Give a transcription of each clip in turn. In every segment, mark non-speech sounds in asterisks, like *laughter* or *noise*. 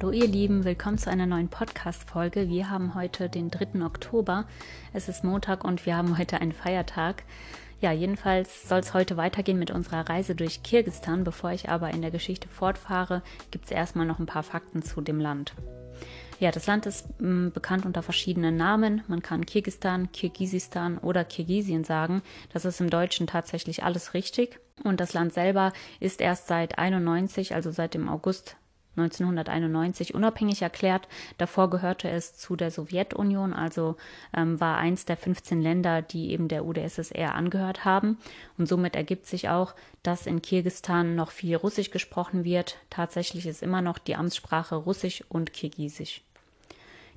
Hallo ihr Lieben, willkommen zu einer neuen Podcast-Folge. Wir haben heute den 3. Oktober. Es ist Montag und wir haben heute einen Feiertag. Ja, jedenfalls soll es heute weitergehen mit unserer Reise durch Kirgistan. Bevor ich aber in der Geschichte fortfahre, gibt es erstmal noch ein paar Fakten zu dem Land. Ja, das Land ist m, mm, bekannt unter verschiedenen Namen. Man kann Kirgistan, Kirgisistan oder Kirgisien sagen. Das ist im Deutschen tatsächlich alles richtig. Und das Land selber ist erst seit 91, also seit dem August 1991 unabhängig erklärt. Davor gehörte es zu der Sowjetunion, also ähm, war eins der 15 Länder, die eben der UdSSR angehört haben. Und somit ergibt sich auch, dass in Kirgistan noch viel Russisch gesprochen wird. Tatsächlich ist immer noch die Amtssprache Russisch und Kirgisisch.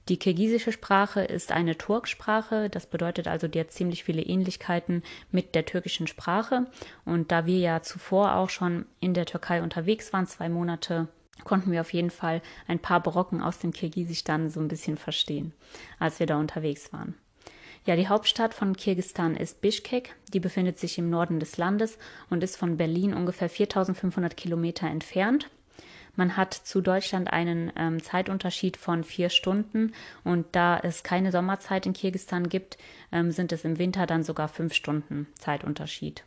Die kirgisische Sprache ist eine Turksprache, das bedeutet also, die hat ziemlich viele Ähnlichkeiten mit der türkischen Sprache. Und da wir ja zuvor auch schon in der Türkei unterwegs waren, zwei Monate konnten wir auf jeden Fall ein paar Brocken aus dem Kirgisistan so ein bisschen verstehen, als wir da unterwegs waren. Ja, die Hauptstadt von Kirgistan ist Bishkek. Die befindet sich im Norden des Landes und ist von Berlin ungefähr 4500 Kilometer entfernt. Man hat zu Deutschland einen ähm, Zeitunterschied von vier Stunden und da es keine Sommerzeit in Kirgistan gibt, ähm, sind es im Winter dann sogar fünf Stunden Zeitunterschied.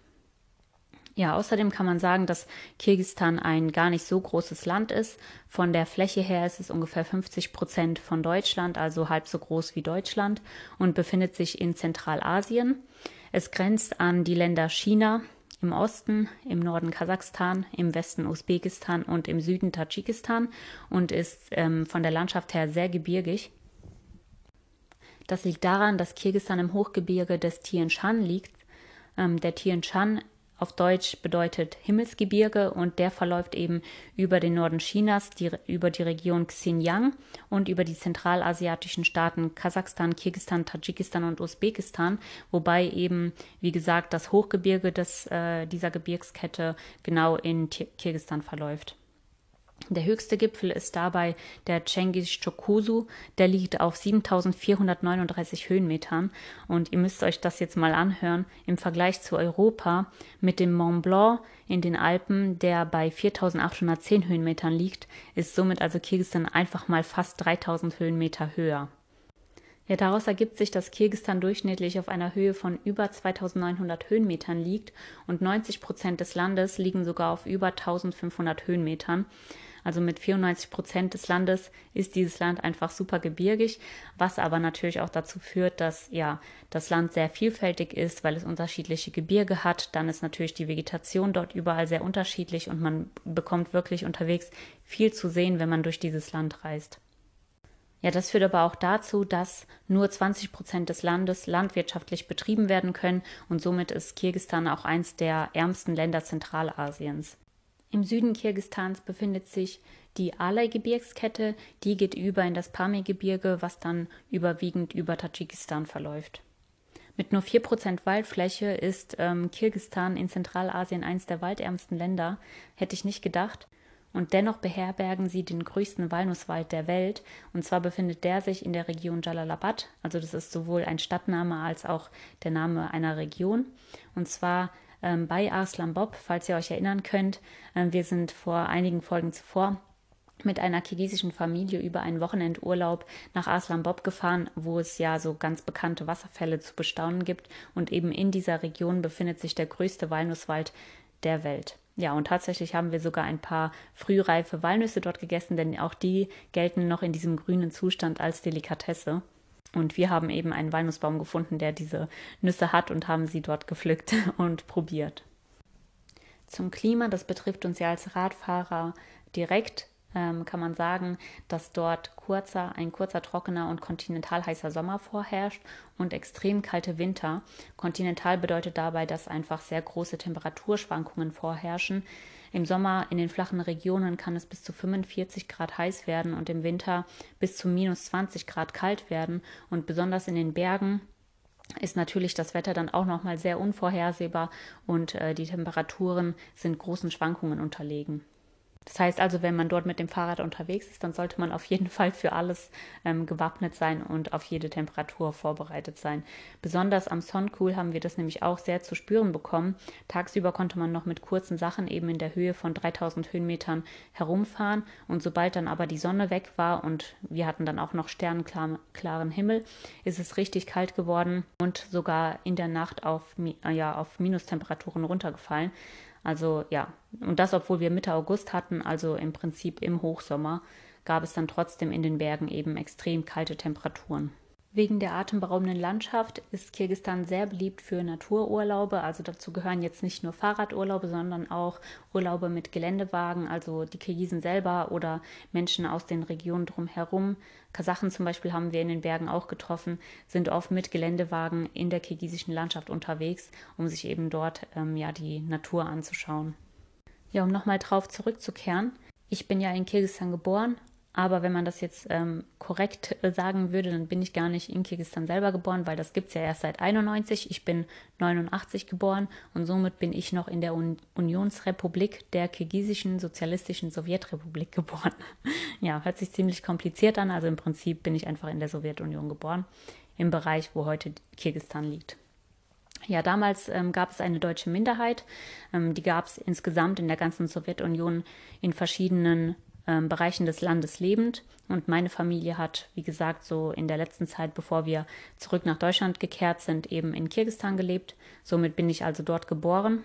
Ja, außerdem kann man sagen, dass Kirgistan ein gar nicht so großes Land ist. Von der Fläche her ist es ungefähr 50 Prozent von Deutschland, also halb so groß wie Deutschland und befindet sich in Zentralasien. Es grenzt an die Länder China im Osten, im Norden Kasachstan, im Westen Usbekistan und im Süden Tadschikistan und ist ähm, von der Landschaft her sehr gebirgig. Das liegt daran, dass Kirgistan im Hochgebirge des Tian Shan liegt. Ähm, der Tian Shan auf Deutsch bedeutet Himmelsgebirge und der verläuft eben über den Norden Chinas, die, über die Region Xinjiang und über die zentralasiatischen Staaten Kasachstan, Kirgistan, Tadschikistan und Usbekistan, wobei eben, wie gesagt, das Hochgebirge des, äh, dieser Gebirgskette genau in Kirgistan verläuft. Der höchste Gipfel ist dabei der Cengiz Chokusu, der liegt auf 7439 Höhenmetern und ihr müsst euch das jetzt mal anhören im Vergleich zu Europa mit dem Mont Blanc in den Alpen, der bei 4810 Höhenmetern liegt, ist somit also Kirgisistan einfach mal fast 3000 Höhenmeter höher. Ja, daraus ergibt sich, dass Kirgisistan durchschnittlich auf einer Höhe von über 2900 Höhenmetern liegt und 90 Prozent des Landes liegen sogar auf über 1500 Höhenmetern. Also mit 94 Prozent des Landes ist dieses Land einfach super gebirgig, was aber natürlich auch dazu führt, dass ja das Land sehr vielfältig ist, weil es unterschiedliche Gebirge hat. Dann ist natürlich die Vegetation dort überall sehr unterschiedlich und man bekommt wirklich unterwegs viel zu sehen, wenn man durch dieses Land reist. Ja, das führt aber auch dazu, dass nur 20 Prozent des Landes landwirtschaftlich betrieben werden können und somit ist Kirgistan auch eins der ärmsten Länder Zentralasiens. Im Süden Kirgistans befindet sich die Alai-Gebirgskette, die geht über in das Pamir-Gebirge, was dann überwiegend über Tadschikistan verläuft. Mit nur 4% Waldfläche ist ähm, Kirgistan in Zentralasien eines der waldärmsten Länder, hätte ich nicht gedacht. Und dennoch beherbergen sie den größten Walnusswald der Welt. Und zwar befindet der sich in der Region Jalalabad. Also das ist sowohl ein Stadtname als auch der Name einer Region. Und zwar ähm, bei Arslan Bob, falls ihr euch erinnern könnt. Ähm, wir sind vor einigen Folgen zuvor mit einer kirgisischen Familie über einen Wochenendurlaub nach Arslan Bob gefahren, wo es ja so ganz bekannte Wasserfälle zu bestaunen gibt. Und eben in dieser Region befindet sich der größte Walnusswald der Welt. Ja, und tatsächlich haben wir sogar ein paar frühreife Walnüsse dort gegessen, denn auch die gelten noch in diesem grünen Zustand als Delikatesse. Und wir haben eben einen Walnussbaum gefunden, der diese Nüsse hat und haben sie dort gepflückt *laughs* und probiert. Zum Klima, das betrifft uns ja als Radfahrer direkt, ähm, kann man sagen, dass dort kurzer, ein kurzer, trockener und kontinental heißer Sommer vorherrscht und extrem kalte Winter. Kontinental bedeutet dabei, dass einfach sehr große Temperaturschwankungen vorherrschen. Im Sommer in den flachen Regionen kann es bis zu 45 Grad heiß werden und im Winter bis zu minus 20 Grad kalt werden. Und besonders in den Bergen ist natürlich das Wetter dann auch nochmal sehr unvorhersehbar und äh, die Temperaturen sind großen Schwankungen unterlegen. Das heißt also, wenn man dort mit dem Fahrrad unterwegs ist, dann sollte man auf jeden *laughs* Fall für alles ähm, gewappnet sein und auf jede Temperatur vorbereitet sein. Besonders am Soncool haben wir das nämlich auch sehr zu spüren bekommen. Tagsüber konnte man noch mit kurzen Sachen eben in der Höhe von 3000 Höhenmetern herumfahren und sobald dann aber die Sonne weg war und wir hatten dann auch noch sternklaren Himmel, ist es richtig kalt geworden und sogar in der Nacht auf, ja, auf Minustemperaturen runtergefallen. Also ja, und das, obwohl wir Mitte August hatten, also im Prinzip im Hochsommer, gab es dann trotzdem in den Bergen eben extrem kalte Temperaturen. Wegen der atemberaubenden Landschaft ist Kirgistan sehr beliebt für Natururlaube. Also dazu gehören jetzt nicht nur Fahrradurlaube, sondern auch Urlaube mit Geländewagen, also die Kirgisen selber oder Menschen aus den Regionen drumherum. Kasachen zum Beispiel haben wir in den Bergen auch getroffen, sind oft mit Geländewagen in der kirgisischen Landschaft unterwegs, um sich eben dort ähm, ja die Natur anzuschauen. Ja, um nochmal drauf zurückzukehren. Ich bin ja in Kirgisistan geboren aber wenn man das jetzt ähm, korrekt äh, sagen würde, dann bin ich gar nicht in Kirgisistan selber geboren, weil das gibt es ja erst seit 91. Ich bin 89 geboren und somit bin ich noch in der Un Unionsrepublik der Kirgisischen Sozialistischen Sowjetrepublik *laughs* geboren. ja, hört sich ziemlich kompliziert an. Also im Prinzip bin ich einfach in der Sowjetunion geboren, im Bereich, wo heute Kirgisistan liegt. Ja, damals ähm, gab es eine deutsche Minderheit. Ähm, die gab es insgesamt in der ganzen Sowjetunion in verschiedenen ähm, Bereichen des Landes lebend. Und meine Familie hat, wie gesagt, so in der letzten Zeit, bevor wir zurück nach Deutschland gekehrt sind, eben in Kirgistan gelebt. Somit bin ich also dort geboren.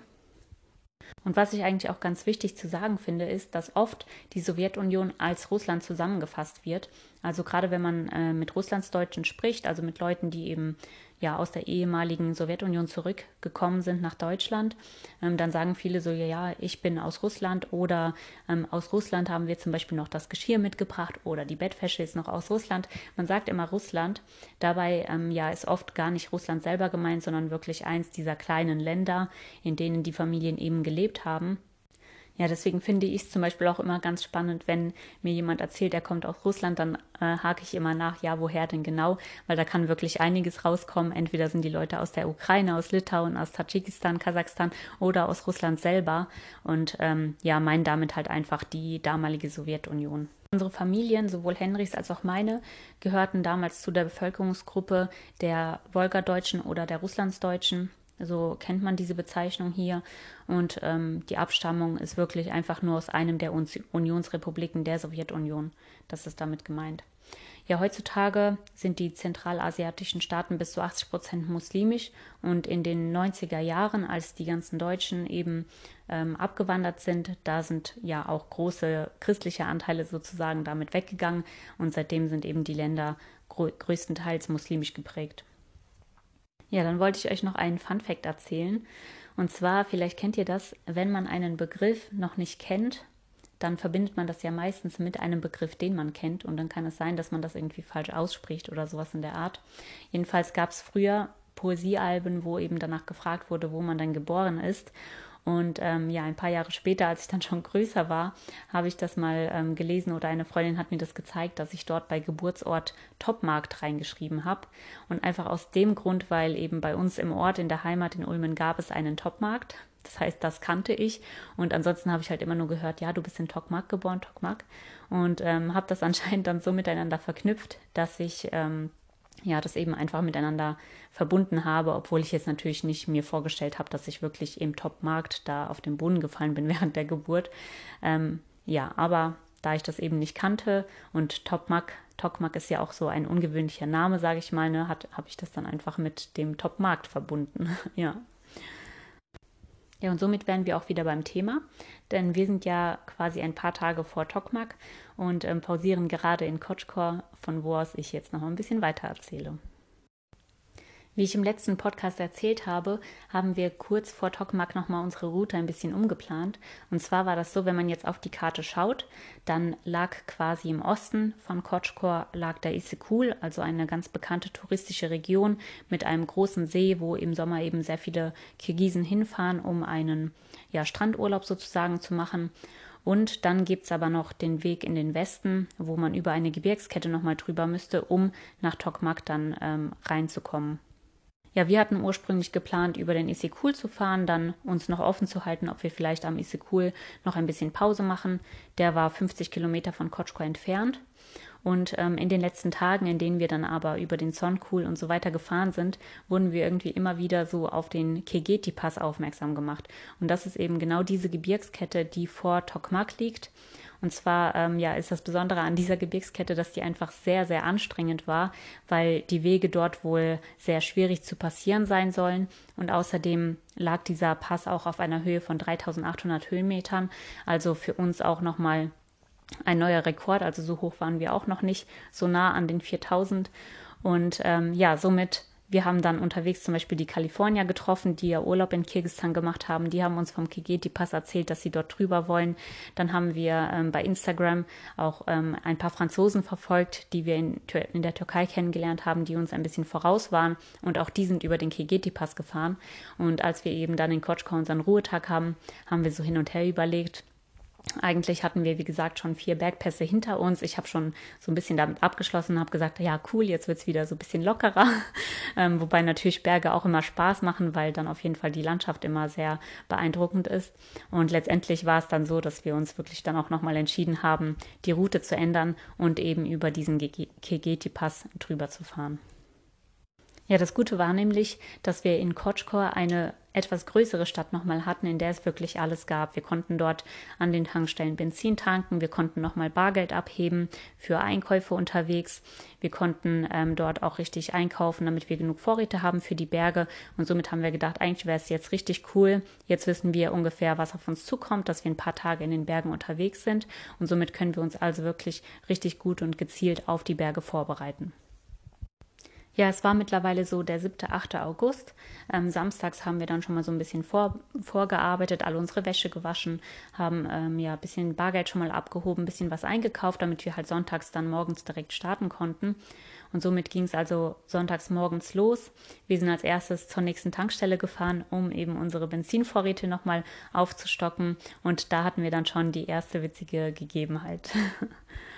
Und was ich eigentlich auch ganz wichtig zu sagen finde, ist, dass oft die Sowjetunion als Russland zusammengefasst wird. Also gerade wenn man äh, mit Russlandsdeutschen spricht, also mit Leuten, die eben ja aus der ehemaligen Sowjetunion zurückgekommen sind nach Deutschland, ähm, dann sagen viele so, ja, ja, ich bin aus Russland oder ähm, aus Russland haben wir zum Beispiel noch das Geschirr mitgebracht oder die Bettwäsche ist noch aus Russland. Man sagt immer Russland. Dabei ähm, ja ist oft gar nicht Russland selber gemeint, sondern wirklich eins dieser kleinen Länder, in denen die Familien eben gelebt haben. Ja, deswegen finde ich es zum Beispiel auch immer ganz spannend, wenn mir jemand erzählt, er kommt aus Russland, dann äh, hake ich immer nach, ja, woher denn genau? Weil da kann wirklich einiges rauskommen. Entweder sind die Leute aus der Ukraine, aus Litauen, aus Tadschikistan, Kasachstan oder aus Russland selber und ähm, ja, meinen damit halt einfach die damalige Sowjetunion. Unsere Familien, sowohl Henrichs als auch meine, gehörten damals zu der Bevölkerungsgruppe der Wolgadeutschen oder der Russlandsdeutschen. So kennt man diese Bezeichnung hier. Und ähm, die Abstammung ist wirklich einfach nur aus einem der Unionsrepubliken der Sowjetunion. Das ist damit gemeint. Ja, heutzutage sind die zentralasiatischen Staaten bis zu 80 Prozent muslimisch und in den 90er Jahren, als die ganzen Deutschen eben ähm, abgewandert sind, da sind ja auch große christliche Anteile sozusagen damit weggegangen und seitdem sind eben die Länder größtenteils muslimisch geprägt. Ja, dann wollte ich euch noch einen Fun Fact erzählen. Und zwar, vielleicht kennt ihr das, wenn man einen Begriff noch nicht kennt, dann verbindet man das ja meistens mit einem Begriff, den man kennt. Und dann kann es sein, dass man das irgendwie falsch ausspricht oder sowas in der Art. Jedenfalls gab es früher Poesiealben, wo eben danach gefragt wurde, wo man dann geboren ist. Und ähm, ja, ein paar Jahre später, als ich dann schon größer war, habe ich das mal ähm, gelesen oder eine Freundin hat mir das gezeigt, dass ich dort bei Geburtsort Topmarkt reingeschrieben habe. Und einfach aus dem Grund, weil eben bei uns im Ort, in der Heimat in Ulmen gab es einen Topmarkt. Das heißt, das kannte ich. Und ansonsten habe ich halt immer nur gehört, ja, du bist in Tokmak geboren, Tokmak. Und ähm, habe das *laughs* anscheinend dann so miteinander verknüpft, dass ich ähm, ja, das eben einfach miteinander verbunden habe, obwohl ich jetzt natürlich nicht mir vorgestellt habe, dass ich wirklich im Top-Markt da auf den Boden gefallen bin *laughs* während der Geburt. Ähm, ja, aber da ich das eben nicht kannte und Topmak, Tokmak ist ja auch so ein ungewöhnlicher Name, sage ich mal, ne, habe ich das dann einfach mit dem Top-Markt verbunden. *laughs* ja. Ja, und somit wären wir auch wieder beim Thema, denn wir sind ja quasi ein paar Tage vor Tokmak und ähm, pausieren gerade in Kotschkor, von wo aus ich jetzt noch ein bisschen weiter erzähle. Wie ich im letzten Podcast erzählt habe, haben wir kurz vor Tokmak nochmal unsere Route ein bisschen umgeplant. Und zwar war das so, wenn man jetzt auf die Karte schaut, dann lag quasi im Osten von Kotschkor lag der Issyk-Kul, also eine ganz bekannte touristische Region mit einem großen See, wo im Sommer eben sehr viele Kirgisen hinfahren, um einen ja, Strandurlaub sozusagen zu machen. Und dann gibt es aber noch den Weg in den Westen, wo man über eine Gebirgskette nochmal drüber müsste, um nach Tokmak dann ähm, reinzukommen. Ja, wir hatten ursprünglich geplant, über den Isikul zu fahren, dann uns noch offen zu halten, ob wir vielleicht am Isikul noch ein bisschen Pause machen. Der war 50 Kilometer von Kotschko entfernt. Und ähm, in den letzten Tagen, in denen wir dann aber über den Sonkul und so weiter gefahren sind, wurden wir irgendwie immer wieder so auf den Kegeti-Pass aufmerksam gemacht. Und das ist eben genau diese Gebirgskette, die vor Tokmak liegt. Und zwar ähm, ja, ist das Besondere an dieser Gebirgskette, dass die einfach sehr, sehr anstrengend war, weil die Wege dort wohl sehr schwierig zu passieren sein sollen. Und außerdem lag dieser Pass auch auf einer Höhe von 3800 Höhenmetern. Also für uns auch nochmal ein neuer Rekord, also so hoch waren wir auch noch nicht, so nah an den 4000. Und ähm, ja, somit, wir haben dann unterwegs zum Beispiel die Kalifornier getroffen, die ja Urlaub in Kirgistan gemacht haben. Die haben uns vom Kigeti-Pass erzählt, dass sie dort drüber wollen. Dann haben wir ähm, bei Instagram auch ähm, ein paar Franzosen verfolgt, die wir in, in, der Türkei kennengelernt haben, die uns ein bisschen voraus waren. Und auch die sind über den Kigeti-Pass gefahren. Und als wir eben dann in Kotschko unseren Ruhetag haben, haben wir so hin und her überlegt, eigentlich hatten wir, wie gesagt, schon vier Bergpässe hinter uns. Ich habe schon so ein bisschen damit abgeschlossen, habe gesagt, ja, cool, jetzt wird es wieder so ein bisschen lockerer. *laughs* Ähm, wobei natürlich Berge auch immer Spaß machen, weil dann auf jeden Fall die Landschaft immer sehr beeindruckend ist. Und letztendlich war es dann so, dass wir uns wirklich dann auch nochmal entschieden haben, die Route zu ändern und eben über diesen Kegeti-Pass drüber zu fahren. Ja, das Gute war nämlich, dass wir in Kotschkor eine etwas größere Stadt nochmal hatten, in der es wirklich alles gab. Wir konnten dort an den Tankstellen Benzin tanken, wir konnten nochmal Bargeld abheben für Einkäufe unterwegs, wir konnten ähm, dort auch richtig einkaufen, damit wir genug Vorräte haben für die Berge und somit haben wir gedacht, eigentlich wäre es jetzt richtig cool. Jetzt wissen wir ungefähr, was auf uns zukommt, dass wir ein paar Tage in den Bergen unterwegs sind und somit können wir uns also wirklich richtig gut und gezielt auf die Berge vorbereiten. Ja, es war mittlerweile so der 7., 8. August. Ähm, samstags haben wir dann schon mal so ein bisschen vor, vorgearbeitet, alle unsere Wäsche gewaschen, haben ähm, ja ein bisschen Bargeld schon mal abgehoben, ein bisschen was eingekauft, damit wir halt sonntags dann morgens direkt starten konnten. Und somit ging es also sonntags morgens los. Wir sind als erstes zur nächsten Tankstelle gefahren, um eben unsere Benzinvorräte nochmal aufzustocken. Und da hatten wir dann schon die erste witzige Gegebenheit. *laughs*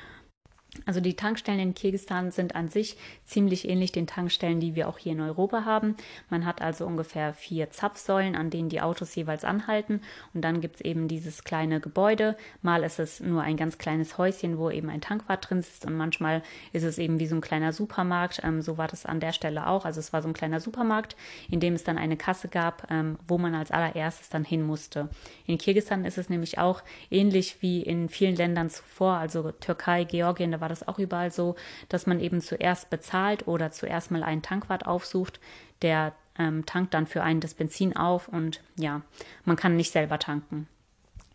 Also die Tankstellen in Kirgisistan sind an sich ziemlich ähnlich den Tankstellen, die wir auch hier in Europa haben. Man hat also ungefähr vier Zapfsäulen, an denen die Autos jeweils anhalten. Und dann gibt es eben dieses kleine Gebäude. Mal ist es nur ein ganz kleines Häuschen, wo eben ein Tankwart drin sitzt. Und manchmal ist es eben wie so ein kleiner Supermarkt. Ähm, so war das an der Stelle auch. Also es war so ein kleiner Supermarkt, in dem es dann eine Kasse gab, ähm, wo man als allererstes dann hin musste. In Kirgisistan ist es nämlich auch ähnlich wie in vielen Ländern zuvor, also Türkei, Georgien, war das auch überall so, dass man eben zuerst bezahlt oder zuerst mal einen Tankwart aufsucht, der ähm, tankt dann für einen das Benzin auf und ja, man kann nicht selber tanken.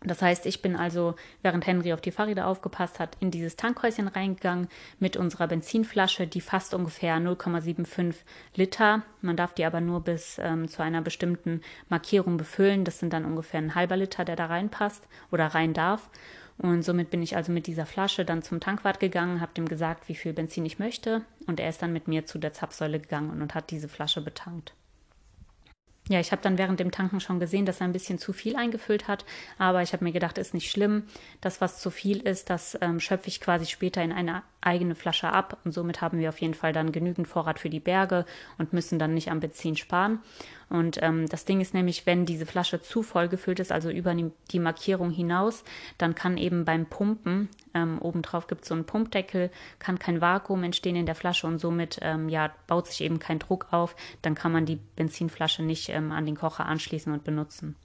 Das heißt, ich bin also, während Henry auf die Fahrräder aufgepasst hat, in dieses Tankhäuschen reingegangen mit unserer Benzinflasche, die fast ungefähr 0,75 Liter. Man darf die aber nur bis ähm, zu einer bestimmten Markierung befüllen. Das sind dann ungefähr ein halber Liter, der da reinpasst oder rein darf. Und somit bin ich also mit dieser Flasche dann zum Tankwart gegangen, habe dem gesagt, wie viel Benzin ich möchte. Und er ist dann mit mir zu der Zapfsäule gegangen und hat diese Flasche betankt. Ja, ich habe dann während dem Tanken schon gesehen, dass er ein bisschen zu viel eingefüllt hat, aber ich habe mir gedacht, ist nicht schlimm. Das, was zu viel ist, das ähm, schöpfe ich quasi später in eine eigene Flasche ab und somit haben wir auf jeden Fall dann genügend Vorrat für die Berge und müssen dann nicht am Benzin sparen. Und ähm, das Ding ist nämlich, wenn diese Flasche zu voll gefüllt ist, also über die Markierung hinaus, dann kann eben beim Pumpen, ähm, obendrauf gibt es so einen Pumpdeckel, kann kein Vakuum entstehen in der Flasche und somit ähm, ja, baut sich eben kein Druck auf. Dann kann man die Benzinflasche nicht ähm, an den Kocher anschließen und benutzen.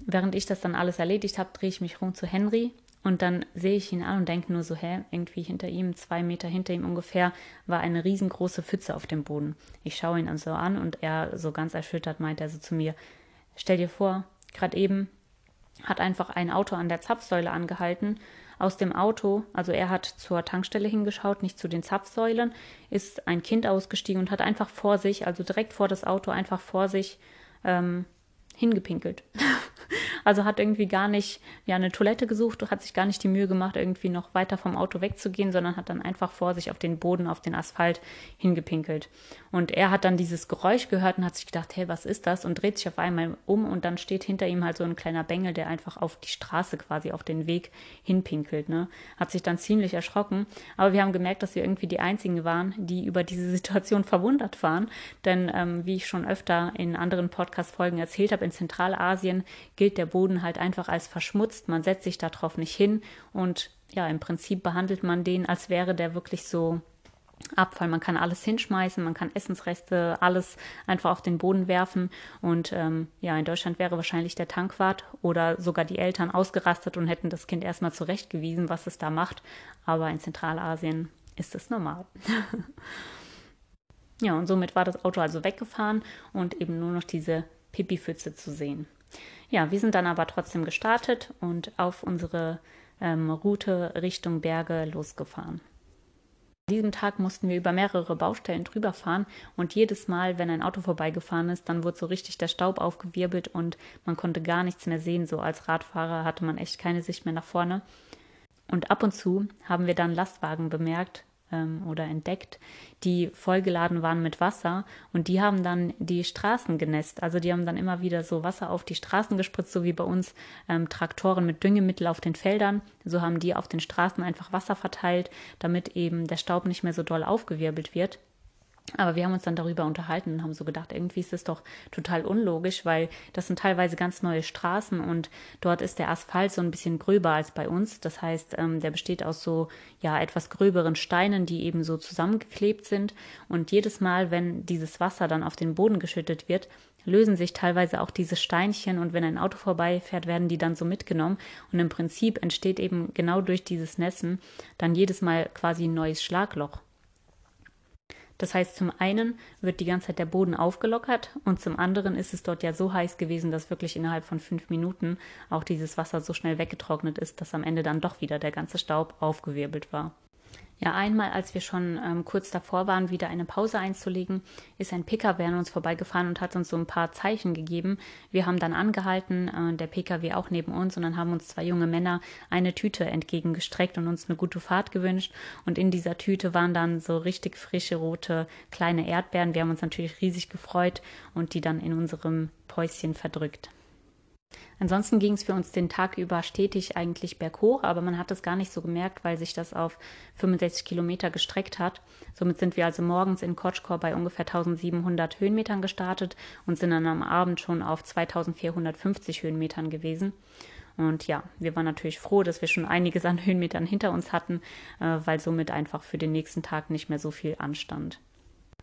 Während ich das dann alles erledigt habe, drehe ich mich rum zu Henry und dann sehe ich ihn an und denke nur so, hä, irgendwie hinter ihm, zwei Meter hinter ihm ungefähr, war eine riesengroße Pfütze auf dem Boden. Ich schaue ihn so an und er so ganz erschüttert meint er so zu mir, stell dir vor, gerade eben hat einfach ein Auto an der Zapfsäule angehalten. Aus dem Auto, also er hat zur Tankstelle hingeschaut, nicht zu den Zapfsäulen, ist ein Kind ausgestiegen und hat einfach vor sich, also direkt vor das Auto, einfach vor sich ähm, hingepinkelt. *laughs* Also hat irgendwie gar nicht ja eine Toilette gesucht, hat sich gar nicht die Mühe gemacht, irgendwie noch weiter vom Auto wegzugehen, sondern hat dann einfach vor sich auf den Boden, auf den Asphalt hingepinkelt. Und er hat dann dieses Geräusch gehört und hat sich gedacht, hey, was ist das? Und dreht sich auf einmal um und dann steht hinter ihm halt so ein kleiner Bengel, der einfach auf die Straße quasi, auf den Weg hinpinkelt. Ne? Hat sich dann ziemlich erschrocken. Aber wir haben gemerkt, dass wir irgendwie die Einzigen waren, die über diese *laughs* Situation verwundert waren. Denn ähm, wie ich schon öfter in anderen Podcast-Folgen erzählt habe, in Zentralasien gilt der Boden halt einfach als verschmutzt. Man setzt sich darauf nicht hin und ja, im Prinzip behandelt man den, als wäre der wirklich so Abfall. Man kann alles hinschmeißen, man kann Essensreste, alles einfach auf den Boden werfen. Und ähm, ja, in Deutschland wäre wahrscheinlich der Tankwart oder sogar die Eltern ausgerastet und hätten das Kind erstmal zurechtgewiesen, was es da macht. Aber in Zentralasien ist es normal. *laughs* ja, und somit war das Auto also weggefahren und eben nur noch diese Pipi-Pfütze zu sehen. Ja, wir sind dann aber trotzdem gestartet und auf unsere ähm, Route Richtung Berge losgefahren. An diesem Tag mussten wir über mehrere Baustellen drüber fahren und jedes Mal, wenn ein Auto vorbeigefahren ist, dann wurde so richtig der Staub aufgewirbelt und man konnte gar nichts mehr sehen. So als Radfahrer hatte man echt keine Sicht mehr nach vorne. Und ab und zu haben wir dann Lastwagen bemerkt, ähm, oder entdeckt, die vollgeladen waren mit Wasser und die haben dann die Straßen genässt. Also die haben dann immer wieder so Wasser auf die Straßen gespritzt, so wie bei uns ähm, Traktoren mit Düngemittel auf den Feldern. So haben die auf den Straßen einfach Wasser verteilt, damit eben der Staub nicht mehr so doll aufgewirbelt wird. Aber wir haben uns dann darüber unterhalten und haben so gedacht, irgendwie ist das doch total unlogisch, weil das sind teilweise ganz neue Straßen und dort ist der Asphalt so ein bisschen gröber als bei uns. Das heißt, ähm, der besteht aus so ja etwas gröberen Steinen, die eben so zusammengeklebt sind. Und jedes Mal, wenn dieses Wasser dann auf den Boden geschüttet wird, lösen sich teilweise auch diese Steinchen und wenn ein Auto vorbeifährt, werden die dann so mitgenommen. Und im Prinzip entsteht eben genau durch dieses Nässen dann jedes Mal quasi ein neues Schlagloch. Das heißt, zum einen wird die ganze Zeit der Boden aufgelockert und zum anderen ist es dort ja so heiß gewesen, dass wirklich innerhalb von fünf Minuten auch dieses Wasser so schnell weggetrocknet ist, dass am Ende dann doch wieder der ganze Staub aufgewirbelt war. Ja, einmal, als wir schon ähm, kurz davor waren, wieder eine Pause einzulegen, ist ein Pkw an uns vorbeigefahren und hat uns so ein paar Zeichen gegeben. Wir haben dann angehalten, äh, der Pkw auch neben uns, und dann haben uns zwei junge Männer eine Tüte entgegengestreckt und uns eine gute Fahrt gewünscht. Und in dieser Tüte waren dann so richtig frische rote kleine Erdbeeren. Wir haben uns natürlich riesig gefreut und die dann in unserem Päuschen verdrückt. Ansonsten ging es für uns den Tag über stetig eigentlich berghoch, aber man hat es gar nicht so gemerkt, weil sich das auf 65 Kilometer gestreckt hat. Somit sind wir also morgens in Kotschkor bei ungefähr 1700 Höhenmetern gestartet und sind dann am Abend schon auf 2450 Höhenmetern gewesen. Und ja, wir waren natürlich froh, dass wir schon einiges an Höhenmetern hinter uns hatten, äh, weil somit einfach für den nächsten Tag nicht mehr so viel anstand.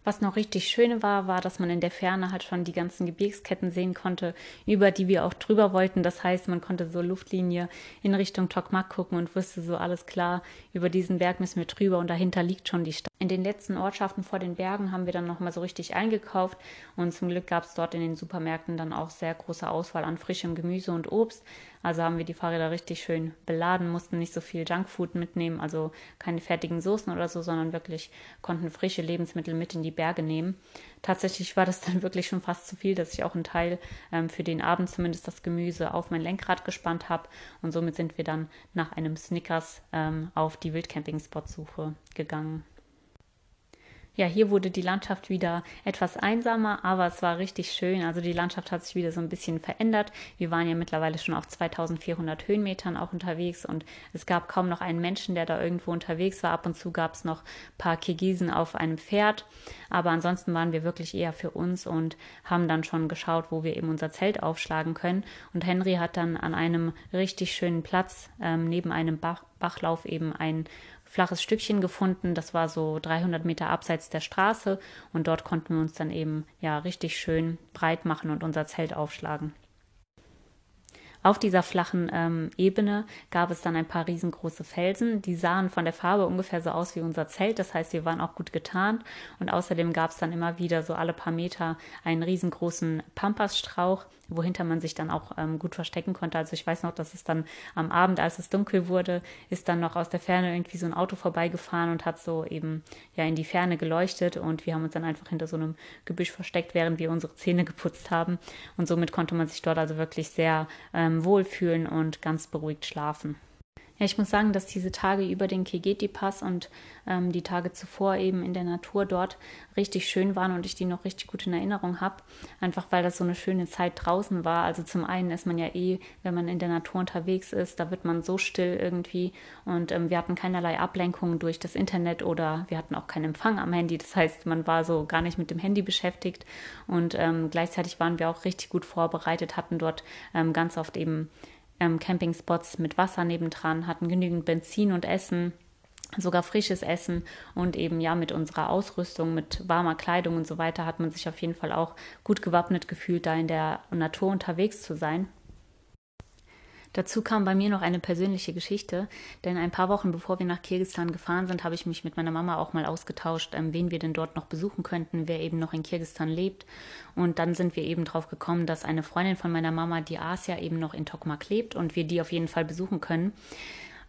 Was noch richtig schön war, war, dass man in der Ferne halt schon die ganzen Gebirgsketten sehen konnte, über die wir auch drüber wollten. Das heißt, man konnte so Luftlinie in Richtung Tokmak gucken und wusste so alles klar, über diesen Berg müssen wir drüber und dahinter liegt schon die Stadt. In den letzten Ortschaften vor den Bergen haben wir dann nochmal so richtig eingekauft und zum Glück gab es dort in den Supermärkten dann auch sehr große Auswahl an frischem Gemüse und Obst. Also haben wir die Fahrräder richtig schön beladen, mussten nicht so viel Junkfood mitnehmen, also keine fertigen Soßen oder so, sondern wirklich konnten frische Lebensmittel mit in die Berge nehmen. Tatsächlich war das *laughs* dann wirklich schon fast zu viel, dass ich auch einen Teil ähm, für den Abend zumindest das Gemüse auf mein Lenkrad gespannt habe und somit sind wir dann nach einem Snickers ähm, auf die Wildcamping-Spot-Suche gegangen. Ja, hier wurde die Landschaft wieder etwas einsamer, aber es war richtig schön. Also die Landschaft hat sich wieder so ein bisschen verändert. Wir waren ja mittlerweile schon auf 2400 Höhenmetern auch unterwegs und es gab kaum noch einen Menschen, der da irgendwo unterwegs war. Ab und zu gab es noch ein paar Kirgisen auf einem Pferd, aber ansonsten waren wir wirklich eher für uns und haben dann schon geschaut, wo wir eben unser Zelt aufschlagen können. Und Henry hat dann an einem richtig schönen Platz ähm, neben einem Bach Bachlauf eben ein flaches Stückchen gefunden. Das war so 300 Meter abseits der Straße und dort konnten wir uns dann eben ja richtig schön breit machen und unser Zelt aufschlagen. Auf dieser flachen ähm, Ebene gab es dann ein paar riesengroße Felsen. Die sahen von der Farbe ungefähr so aus wie unser Zelt. Das heißt, wir waren auch gut getarnt. Und außerdem gab es dann immer wieder so alle paar Meter einen riesengroßen Pampasstrauch. Wohinter man sich dann auch ähm, gut verstecken konnte. Also ich weiß noch, dass es dann am Abend, als es dunkel wurde, ist dann noch aus der Ferne irgendwie so ein Auto vorbeigefahren und hat so eben ja in die Ferne geleuchtet und wir haben uns dann einfach hinter so einem Gebüsch versteckt, während wir unsere Zähne geputzt haben und somit konnte man sich dort also wirklich sehr ähm, wohlfühlen und ganz beruhigt schlafen. Ja, ich muss sagen, dass diese Tage über den Kegeti-Pass und ähm, die Tage zuvor eben in der Natur dort richtig schön waren und ich die noch richtig gut in Erinnerung habe. Einfach weil das so eine schöne Zeit draußen war. Also zum einen ist man ja eh, wenn man in der Natur unterwegs ist, da wird man so still irgendwie und ähm, wir hatten keinerlei Ablenkungen durch das Internet oder wir hatten auch keinen Empfang am Handy. Das heißt, man war so gar nicht mit dem Handy beschäftigt und ähm, gleichzeitig waren wir auch richtig gut vorbereitet, hatten dort ähm, ganz oft eben ähm, Campingspots mit Wasser nebendran, hatten genügend Benzin und Essen, sogar frisches Essen und eben ja mit unserer Ausrüstung, mit warmer Kleidung und so weiter hat man sich auf jeden Fall auch gut gewappnet gefühlt, da in der Natur unterwegs zu sein. Dazu kam bei mir noch eine persönliche Geschichte, denn ein paar Wochen bevor wir nach Kirgisistan gefahren sind, habe ich mich mit meiner Mama auch mal ausgetauscht, ähm, wen wir denn dort noch besuchen könnten, wer eben noch in Kirgisistan lebt. Und dann sind wir eben drauf gekommen, dass eine Freundin von meiner Mama, die Asia, eben noch in Tokmak lebt und wir die auf jeden Fall besuchen können.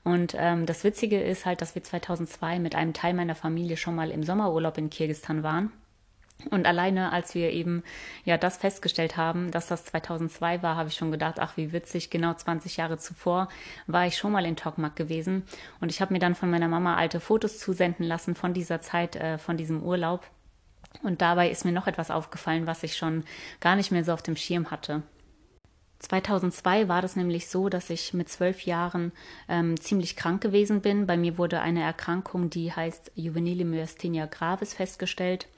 Und ähm, das Witzige ist halt, dass wir 2002 mit einem Teil meiner Familie schon mal im Sommerurlaub in Kirgisistan waren. Und alleine, als wir eben ja das festgestellt haben, dass das 2002 war, habe ich schon gedacht, ach wie witzig, genau 20 Jahre zuvor war ich schon mal in Tokmak gewesen. Und ich habe mir dann von meiner Mama alte Fotos zusenden lassen von dieser Zeit, äh, von diesem Urlaub. Und dabei ist mir noch etwas aufgefallen, was ich schon gar nicht mehr so auf dem Schirm hatte. 2002 war das nämlich so, dass ich mit zwölf Jahren ähm, ziemlich krank gewesen bin. Bei mir wurde eine Erkrankung, die heißt Juvenile Myasthenia gravis, festgestellt.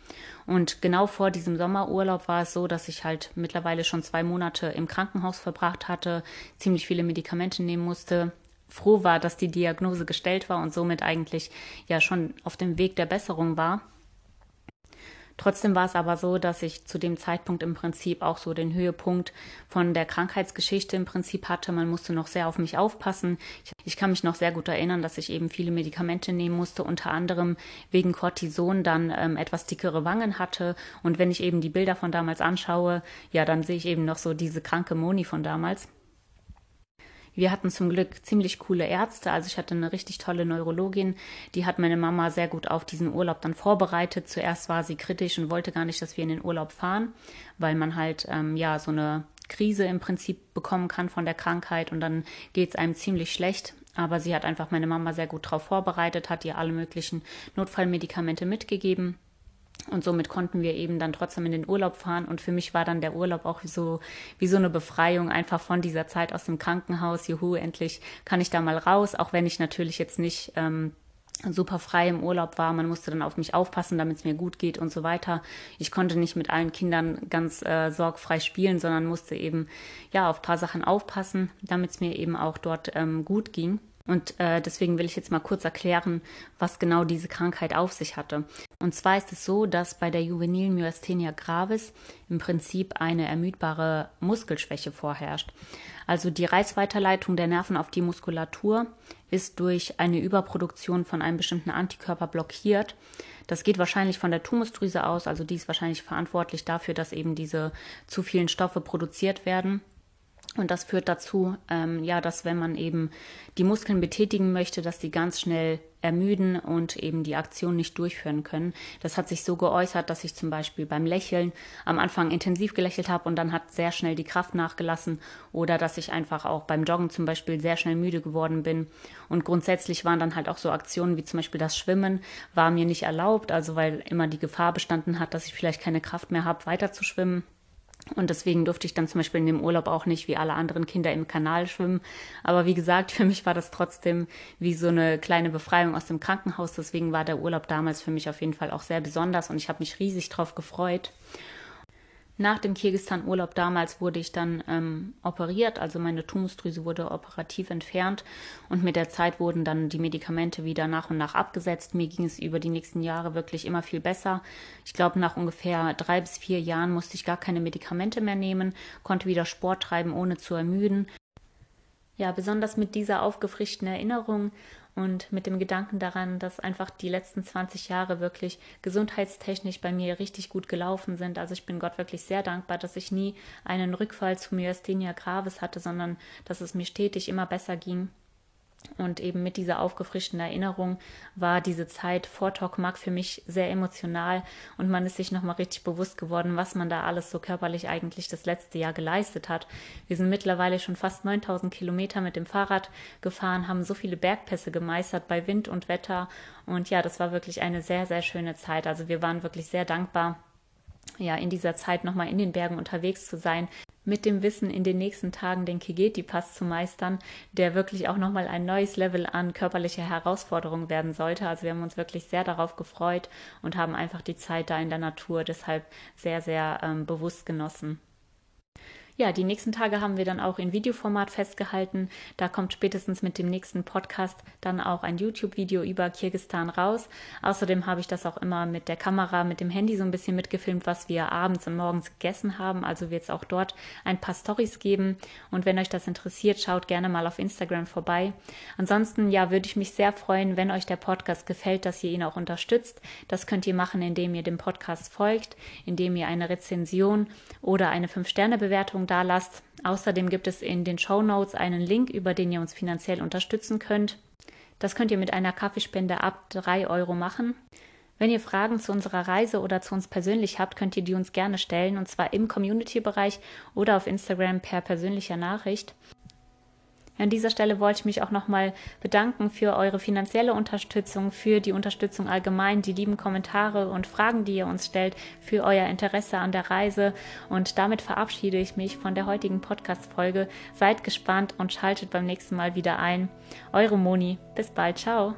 Und genau vor diesem Sommerurlaub war es so, dass ich halt mittlerweile schon zwei Monate im Krankenhaus verbracht hatte, ziemlich viele Medikamente nehmen musste, froh war, dass die Diagnose gestellt war und somit eigentlich ja schon auf dem Weg der Besserung war. Trotzdem war es aber so, dass ich zu dem Zeitpunkt im Prinzip auch so den Höhepunkt von der Krankheitsgeschichte im Prinzip hatte. Man musste noch sehr auf mich aufpassen. Ich, ich kann mich noch sehr gut erinnern, dass ich eben viele Medikamente nehmen musste, unter anderem wegen Cortison dann ähm, etwas dickere Wangen hatte. Und wenn ich eben die Bilder von damals anschaue, ja, dann sehe ich eben noch so diese kranke Moni von damals. Wir hatten zum Glück ziemlich coole Ärzte. Also ich hatte eine richtig tolle Neurologin, die hat meine Mama sehr gut auf diesen Urlaub dann vorbereitet. Zuerst war sie kritisch und wollte gar nicht, dass wir in den Urlaub fahren, weil man halt ähm, ja so eine Krise im Prinzip bekommen kann von der Krankheit und dann geht es einem ziemlich schlecht. Aber sie hat einfach meine Mama sehr gut darauf vorbereitet, hat ihr alle möglichen Notfallmedikamente mitgegeben und somit konnten wir eben dann trotzdem in den Urlaub fahren. Und für mich war dann der Urlaub auch so, wie so eine Befreiung einfach von dieser Zeit aus dem Krankenhaus. Juhu, endlich kann ich da mal raus, auch wenn ich natürlich jetzt nicht ähm, super frei im Urlaub war. Man musste dann auf mich aufpassen, damit es mir gut geht und so weiter. Ich konnte nicht mit allen Kindern ganz äh, sorgfrei spielen, sondern musste eben ja auf paar Sachen aufpassen, damit es mir eben auch dort ähm, gut ging. Und äh, deswegen will ich jetzt mal kurz erklären, was genau diese Krankheit auf sich hatte. Und zwar ist es so, dass bei der juvenilen Myasthenia gravis im Prinzip eine ermüdbare Muskelschwäche vorherrscht. Also die Reißweiterleitung der Nerven auf die Muskulatur ist durch eine Überproduktion von einem bestimmten Antikörper blockiert. Das geht wahrscheinlich von der Thymusdrüse aus, also die ist wahrscheinlich verantwortlich dafür, dass eben diese zu vielen Stoffe produziert werden. Und das führt dazu, ähm, ja, dass wenn man eben die Muskeln betätigen möchte, dass die ganz schnell ermüden und eben die Aktion nicht durchführen können. Das hat sich so geäußert, dass ich zum Beispiel beim Lächeln am Anfang intensiv gelächelt habe und dann hat sehr schnell die Kraft nachgelassen oder dass ich einfach auch beim Joggen zum Beispiel sehr schnell müde geworden bin. Und grundsätzlich waren dann halt auch so Aktionen wie zum Beispiel das Schwimmen war mir nicht erlaubt, also weil immer die Gefahr bestanden hat, dass ich vielleicht keine Kraft mehr habe, weiter zu schwimmen. Und deswegen durfte ich dann zum Beispiel in dem Urlaub auch nicht wie alle anderen Kinder im Kanal schwimmen. Aber wie gesagt, *laughs* für mich war das trotzdem wie so eine kleine Befreiung aus dem Krankenhaus. Deswegen war der Urlaub damals für mich auf jeden Fall auch sehr besonders und ich habe mich riesig drauf gefreut. Nach dem Kirgistan-Urlaub damals wurde ich dann ähm, operiert, also meine Tumusdrüse wurde operativ entfernt und mit der Zeit wurden dann die Medikamente wieder nach und nach abgesetzt. Mir ging es über die nächsten Jahre wirklich immer viel besser. Ich glaube, nach ungefähr drei bis vier Jahren musste ich gar keine Medikamente mehr nehmen, konnte wieder Sport treiben, ohne zu ermüden. Ja, besonders mit dieser aufgefrischten Erinnerung und mit dem Gedanken daran, dass einfach die letzten 20 Jahre wirklich gesundheitstechnisch bei mir richtig gut gelaufen sind. Also ich bin Gott wirklich sehr dankbar, dass ich nie einen Rückfall zu Myasthenia gravis hatte, sondern dass es mir stetig immer besser ging. Und eben mit dieser aufgefrischten Erinnerung war diese Zeit vor Tokmak für mich sehr emotional und man ist sich nochmal richtig bewusst geworden, was man da alles so körperlich eigentlich das letzte Jahr geleistet hat. Wir sind mittlerweile schon fast 9000 Kilometer mit dem Fahrrad gefahren, haben so viele Bergpässe gemeistert bei Wind und Wetter und ja, das war wirklich eine sehr, sehr schöne Zeit. Also wir waren wirklich sehr dankbar, ja, in dieser Zeit nochmal in den Bergen unterwegs zu sein, mit dem Wissen, in den nächsten Tagen den Kigeti-Pass zu meistern, der wirklich auch nochmal ein neues Level an körperlicher Herausforderung werden sollte. Also wir haben uns wirklich sehr darauf gefreut und haben einfach die Zeit da in der Natur deshalb sehr, sehr ähm, bewusst genossen. Ja, die nächsten Tage haben wir dann auch in Videoformat festgehalten. Da kommt spätestens mit dem nächsten Podcast dann auch ein YouTube-Video über Kirgistan raus. Außerdem habe ich das auch immer mit der Kamera, mit dem Handy so ein bisschen mitgefilmt, was wir abends und morgens gegessen haben. Also wird es auch dort ein paar Stories geben. Und wenn euch das interessiert, schaut gerne mal auf Instagram vorbei. Ansonsten, ja, würde ich mich sehr freuen, wenn euch der Podcast gefällt, dass ihr ihn auch unterstützt. Das könnt ihr machen, indem ihr dem Podcast folgt, indem ihr eine Rezension oder eine 5-Sterne-Bewertung da lasst. Außerdem gibt es in den Show Notes einen Link, über den ihr uns finanziell unterstützen könnt. Das könnt ihr mit einer Kaffeespende ab 3 Euro machen. Wenn ihr Fragen zu unserer Reise oder zu uns persönlich habt, könnt ihr die uns gerne stellen, und zwar im Community-Bereich oder auf Instagram per persönlicher Nachricht. An dieser Stelle wollte ich mich auch nochmal bedanken für eure finanzielle Unterstützung, für die Unterstützung allgemein, die lieben Kommentare und Fragen, die ihr uns stellt, für euer Interesse an der Reise. Und damit verabschiede ich mich von der heutigen Podcast-Folge. Seid gespannt und schaltet beim nächsten Mal wieder ein. Eure Moni. Bis bald. Ciao.